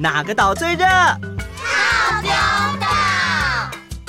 哪个岛最热？套丁岛。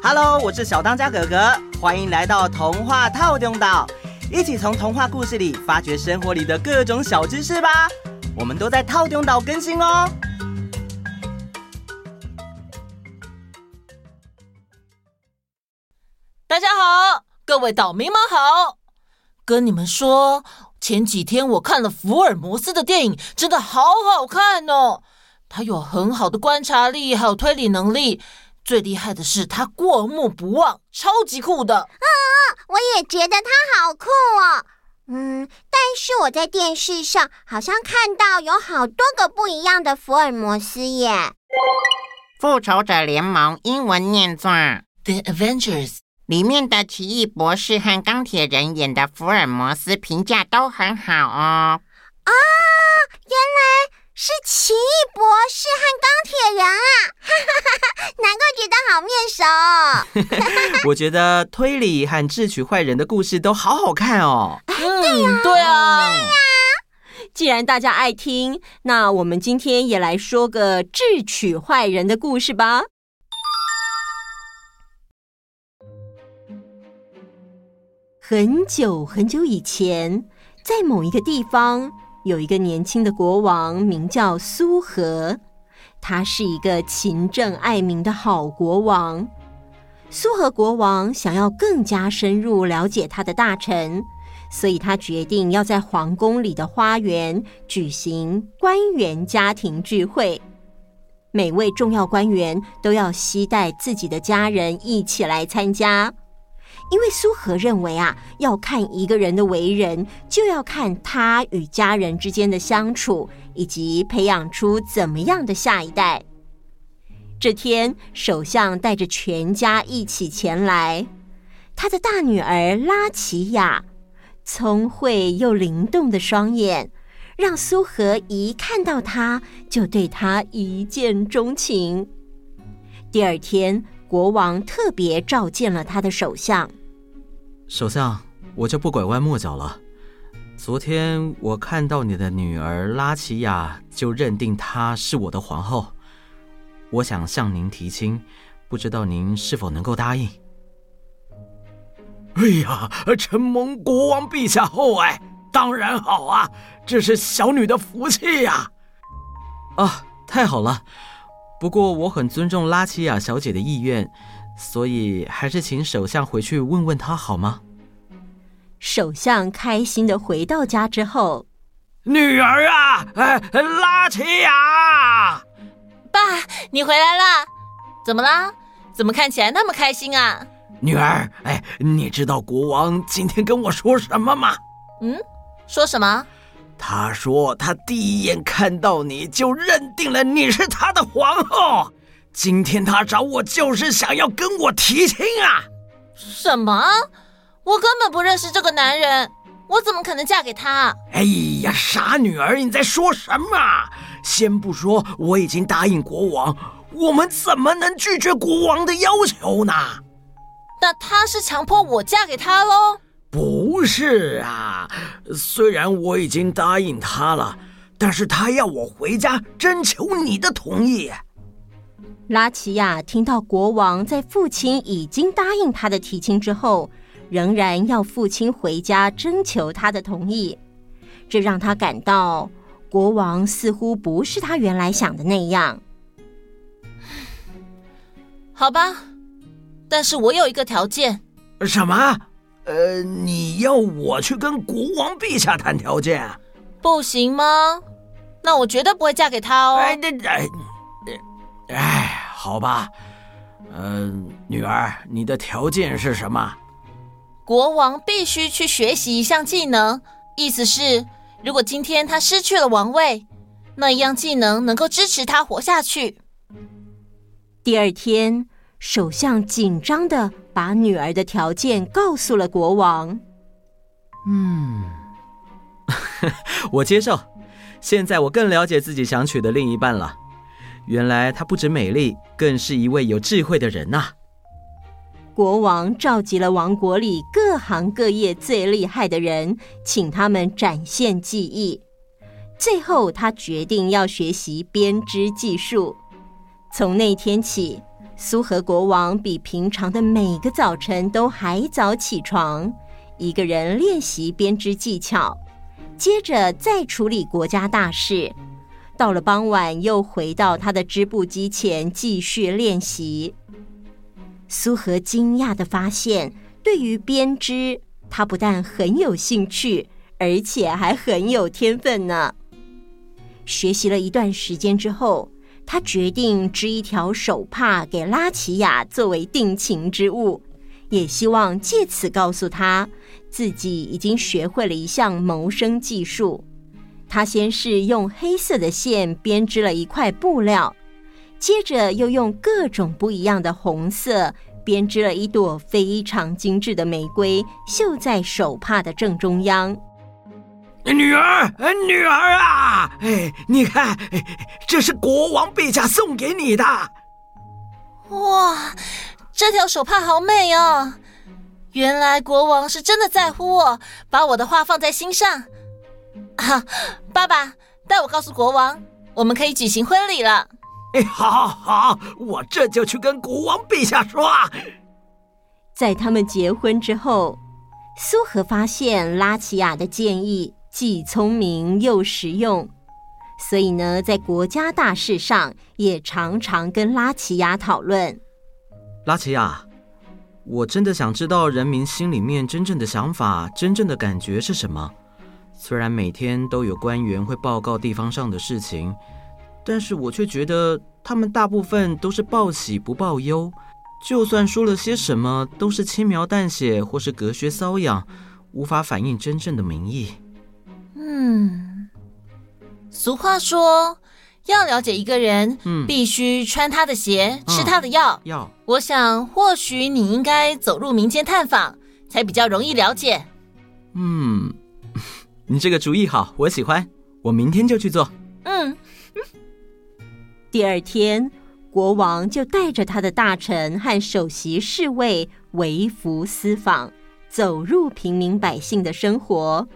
Hello，我是小当家哥哥，欢迎来到童话套丁岛，一起从童话故事里发掘生活里的各种小知识吧。我们都在套丁岛更新哦。大家好，各位岛民们好。跟你们说，前几天我看了福尔摩斯的电影，真的好好看哦。他有很好的观察力，还有推理能力。最厉害的是他过目不忘，超级酷的。嗯，我也觉得他好酷哦。嗯，但是我在电视上好像看到有好多个不一样的福尔摩斯耶。复仇者联盟英文念作 The Avengers。里面的奇异博士和钢铁人演的福尔摩斯评价都很好哦。奇异博士和钢铁人啊！哈哈哈哈，难怪觉得好面熟。我觉得推理和智取坏人的故事都好好看哦。嗯，对啊，对啊。对呀。既然大家爱听，那我们今天也来说个智取坏人的故事吧。很久很久以前，在某一个地方，有一个年轻的国王，名叫苏和。他是一个勤政爱民的好国王。苏和国王想要更加深入了解他的大臣，所以他决定要在皇宫里的花园举行官员家庭聚会。每位重要官员都要携带自己的家人一起来参加。因为苏和认为啊，要看一个人的为人，就要看他与家人之间的相处，以及培养出怎么样的下一代。这天，首相带着全家一起前来，他的大女儿拉齐亚，聪慧又灵动的双眼，让苏和一看到她就对她一见钟情。第二天，国王特别召见了他的首相。首相，我就不拐弯抹角了。昨天我看到你的女儿拉齐亚，就认定她是我的皇后。我想向您提亲，不知道您是否能够答应？哎呀，承蒙国王陛下厚爱，当然好啊！这是小女的福气呀！啊，太好了！不过我很尊重拉齐亚小姐的意愿。所以，还是请首相回去问问他好吗？首相开心的回到家之后，女儿啊，哎，拉齐亚，爸，你回来了，怎么啦？怎么看起来那么开心啊？女儿，哎，你知道国王今天跟我说什么吗？嗯，说什么？他说他第一眼看到你就认定了你是他的皇后。今天他找我就是想要跟我提亲啊！什么？我根本不认识这个男人，我怎么可能嫁给他？哎呀，傻女儿，你在说什么？先不说我已经答应国王，我们怎么能拒绝国王的要求呢？那他是强迫我嫁给他喽？不是啊，虽然我已经答应他了，但是他要我回家征求你的同意。拉齐亚听到国王在父亲已经答应他的提亲之后，仍然要父亲回家征求他的同意，这让他感到国王似乎不是他原来想的那样。好吧，但是我有一个条件。什么？呃，你要我去跟国王陛下谈条件？不行吗？那我绝对不会嫁给他哦。哎，哎，哎。好吧，嗯、呃，女儿，你的条件是什么？国王必须去学习一项技能，意思是，如果今天他失去了王位，那一样技能能够支持他活下去。第二天，首相紧张的把女儿的条件告诉了国王。嗯，我接受。现在我更了解自己想娶的另一半了。原来她不止美丽，更是一位有智慧的人呐、国王召集了王国里各行各业最厉害的人，请他们展现技艺。最后，他决定要学习编织技术。从那天起，苏和国王比平常的每个早晨都还早起床，一个人练习编织技巧，接着再处理国家大事。到了傍晚，又回到他的织布机前继续练习。苏和惊讶地发现，对于编织，他不但很有兴趣，而且还很有天分呢。学习了一段时间之后，他决定织一条手帕给拉齐亚作为定情之物，也希望借此告诉他自己已经学会了一项谋生技术。他先是用黑色的线编织了一块布料，接着又用各种不一样的红色编织了一朵非常精致的玫瑰，绣在手帕的正中央。女儿，女儿啊！哎，你看，这是国王陛下送给你的。哇，这条手帕好美哦！原来国王是真的在乎我，把我的话放在心上。啊，爸爸，带我告诉国王，我们可以举行婚礼了。哎，好，好，好，我这就去跟国王陛下说。在他们结婚之后，苏荷发现拉齐亚的建议。既聪明又实用，所以呢，在国家大事上也常常跟拉齐亚讨论。拉齐亚，我真的想知道人民心里面真正的想法、真正的感觉是什么。虽然每天都有官员会报告地方上的事情，但是我却觉得他们大部分都是报喜不报忧，就算说了些什么，都是轻描淡写或是隔靴搔痒，无法反映真正的民意。嗯，俗话说，要了解一个人，嗯，必须穿他的鞋，吃他的药。药，我想，或许你应该走入民间探访，才比较容易了解。嗯，你这个主意好，我喜欢，我明天就去做。嗯。第二天，国王就带着他的大臣和首席侍卫微服私访，走入平民百姓的生活。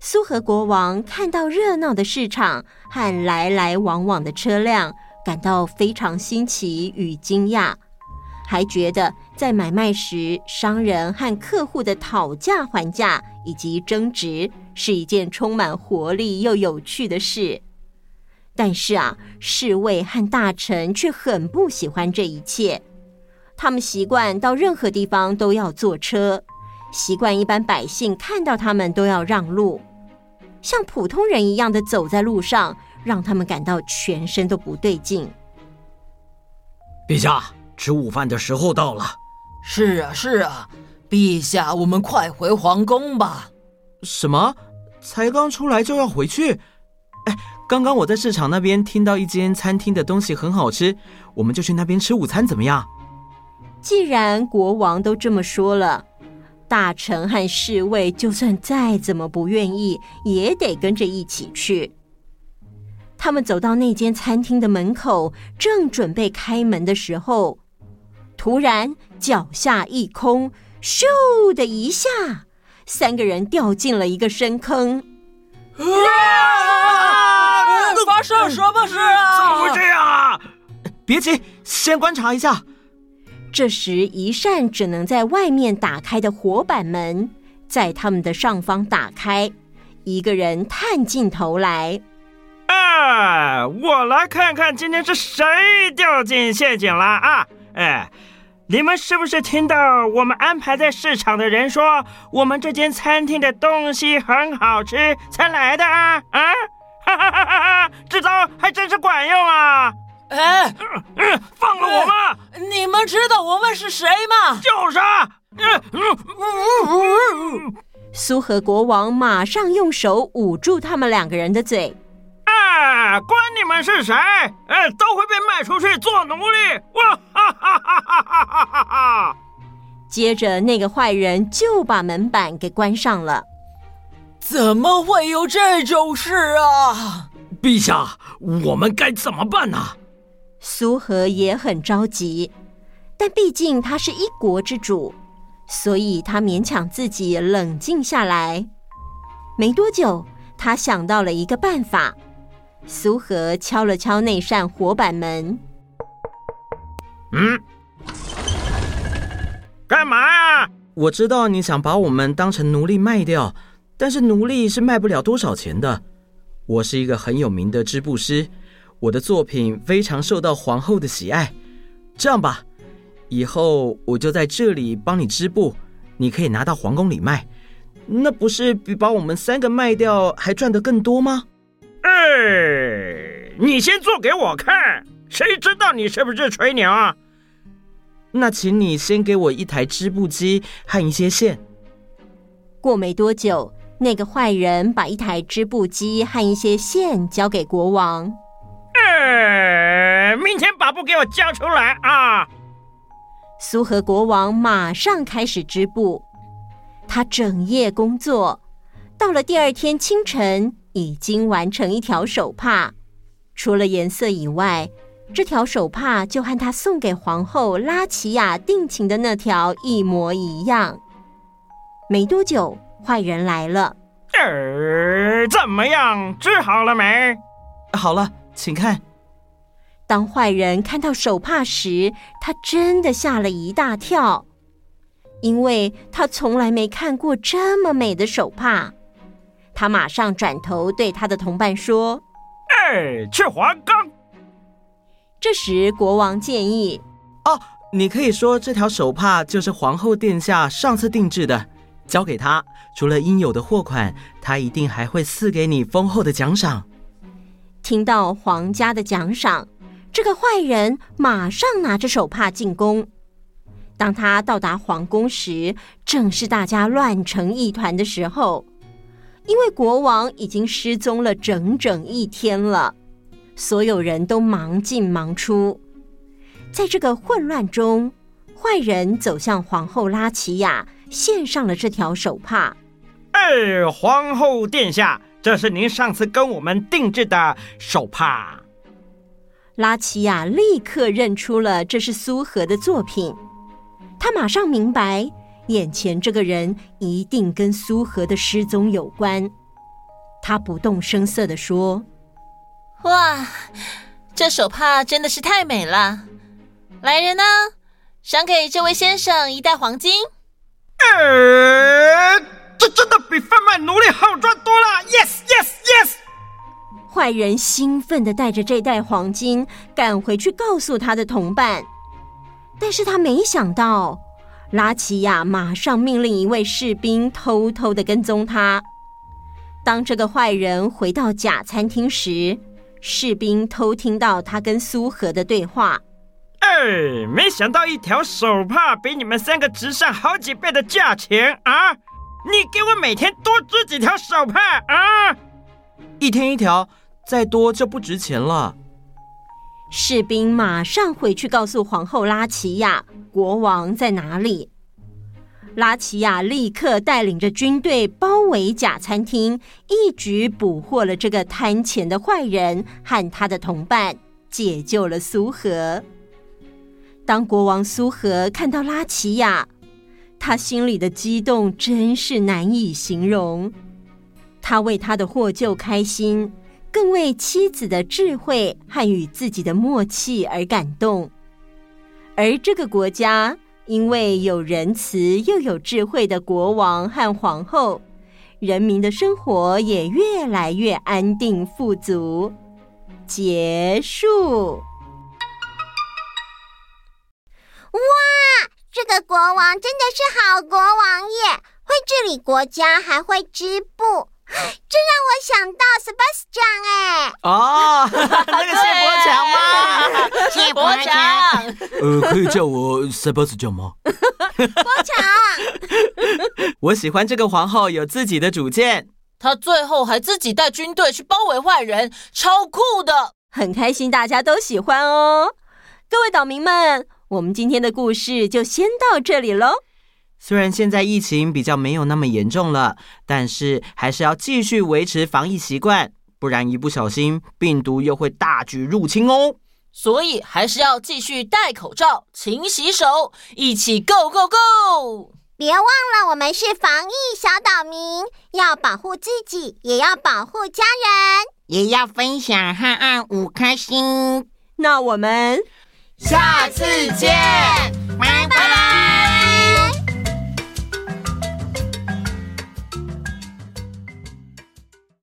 苏和国王看到热闹的市场和来来往往的车辆，感到非常新奇与惊讶，还觉得在买卖时，商人和客户的讨价还价以及争执是一件充满活力又有趣的事。但是啊，侍卫和大臣却很不喜欢这一切，他们习惯到任何地方都要坐车，习惯一般百姓看到他们都要让路。像普通人一样的走在路上，让他们感到全身都不对劲。陛下，吃午饭的时候到了。是啊，是啊，陛下，我们快回皇宫吧。什么？才刚出来就要回去？哎，刚刚我在市场那边听到一间餐厅的东西很好吃，我们就去那边吃午餐，怎么样？既然国王都这么说了。大臣和侍卫就算再怎么不愿意，也得跟着一起去。他们走到那间餐厅的门口，正准备开门的时候，突然脚下一空，咻的一下，三个人掉进了一个深坑。啊！发生什么事啊？怎么会这样啊？别急，先观察一下。这时，一扇只能在外面打开的火板门在他们的上方打开，一个人探进头来。哎，我来看看今天是谁掉进陷阱了啊！哎，你们是不是听到我们安排在市场的人说，我们这间餐厅的东西很好吃才来的啊？啊，哈哈哈哈！这招还真是管用啊！哎，嗯嗯，放了我吧！你们知道我们是谁吗？就是啊！嗯嗯嗯嗯。苏和国王马上用手捂住他们两个人的嘴。啊，管你们是谁，哎，都会被卖出去做奴隶！哇哈哈哈哈哈！接着，那个坏人就把门板给关上了。怎么会有这种事啊？陛下，我们该怎么办呢？苏和也很着急，但毕竟他是一国之主，所以他勉强自己冷静下来。没多久，他想到了一个办法。苏和敲了敲那扇活板门。嗯，干嘛呀？我知道你想把我们当成奴隶卖掉，但是奴隶是卖不了多少钱的。我是一个很有名的织布师，我的作品非常受到皇后的喜爱。这样吧，以后我就在这里帮你织布，你可以拿到皇宫里卖，那不是比把我们三个卖掉还赚得更多吗？哎，你先做给我看，谁知道你是不是吹牛啊？那请你先给我一台织布机和一些线。过没多久。那个坏人把一台织布机和一些线交给国王。呃，明天把布给我交出来啊！苏和国王马上开始织布，他整夜工作，到了第二天清晨，已经完成一条手帕。除了颜色以外，这条手帕就和他送给皇后拉齐亚定情的那条一模一样。没多久。坏人来了，呃，怎么样？治好了没？好了，请看。当坏人看到手帕时，他真的吓了一大跳，因为他从来没看过这么美的手帕。他马上转头对他的同伴说：“哎，去皇宫。”这时，国王建议：“哦，你可以说这条手帕就是皇后殿下上次定制的。”交给他，除了应有的货款，他一定还会赐给你丰厚的奖赏。听到皇家的奖赏，这个坏人马上拿着手帕进宫。当他到达皇宫时，正是大家乱成一团的时候，因为国王已经失踪了整整一天了，所有人都忙进忙出。在这个混乱中，坏人走向皇后拉齐亚。献上了这条手帕。哎，皇后殿下，这是您上次跟我们定制的手帕。拉齐亚立刻认出了这是苏荷的作品，他马上明白，眼前这个人一定跟苏荷的失踪有关。他不动声色地说：“哇，这手帕真的是太美了！来人呢，赏给这位先生一袋黄金。”呃，这真的比贩卖奴隶好赚多了！Yes, yes, yes！坏人兴奋的带着这袋黄金赶回去告诉他的同伴，但是他没想到，拉奇亚马上命令一位士兵偷偷的跟踪他。当这个坏人回到假餐厅时，士兵偷听到他跟苏荷的对话。哎，没想到一条手帕比你们三个值上好几倍的价钱啊！你给我每天多织几条手帕啊！一天一条，再多就不值钱了。士兵马上回去告诉皇后拉齐亚，国王在哪里。拉齐亚立刻带领着军队包围假餐厅，一举捕获了这个贪钱的坏人和他的同伴，解救了苏和。当国王苏和看到拉齐亚，他心里的激动真是难以形容。他为他的获救开心，更为妻子的智慧和与自己的默契而感动。而这个国家，因为有仁慈又有智慧的国王和皇后，人民的生活也越来越安定富足。结束。哇，这个国王真的是好国王耶！会治理国家，还会织布，这让我想到 Sebastian 哎。哦，那个谢国强吗？谢伯强。呃，可以叫我 Sebastian 吗？伯强。我喜欢这个皇后有自己的主见，她最后还自己带军队去包围坏人，超酷的。很开心大家都喜欢哦，各位岛民们。我们今天的故事就先到这里喽。虽然现在疫情比较没有那么严重了，但是还是要继续维持防疫习惯，不然一不小心病毒又会大举入侵哦。所以还是要继续戴口罩、勤洗手，一起 Go Go Go！别忘了，我们是防疫小岛民，要保护自己，也要保护家人，也要分享和按五颗星。那我们下次见。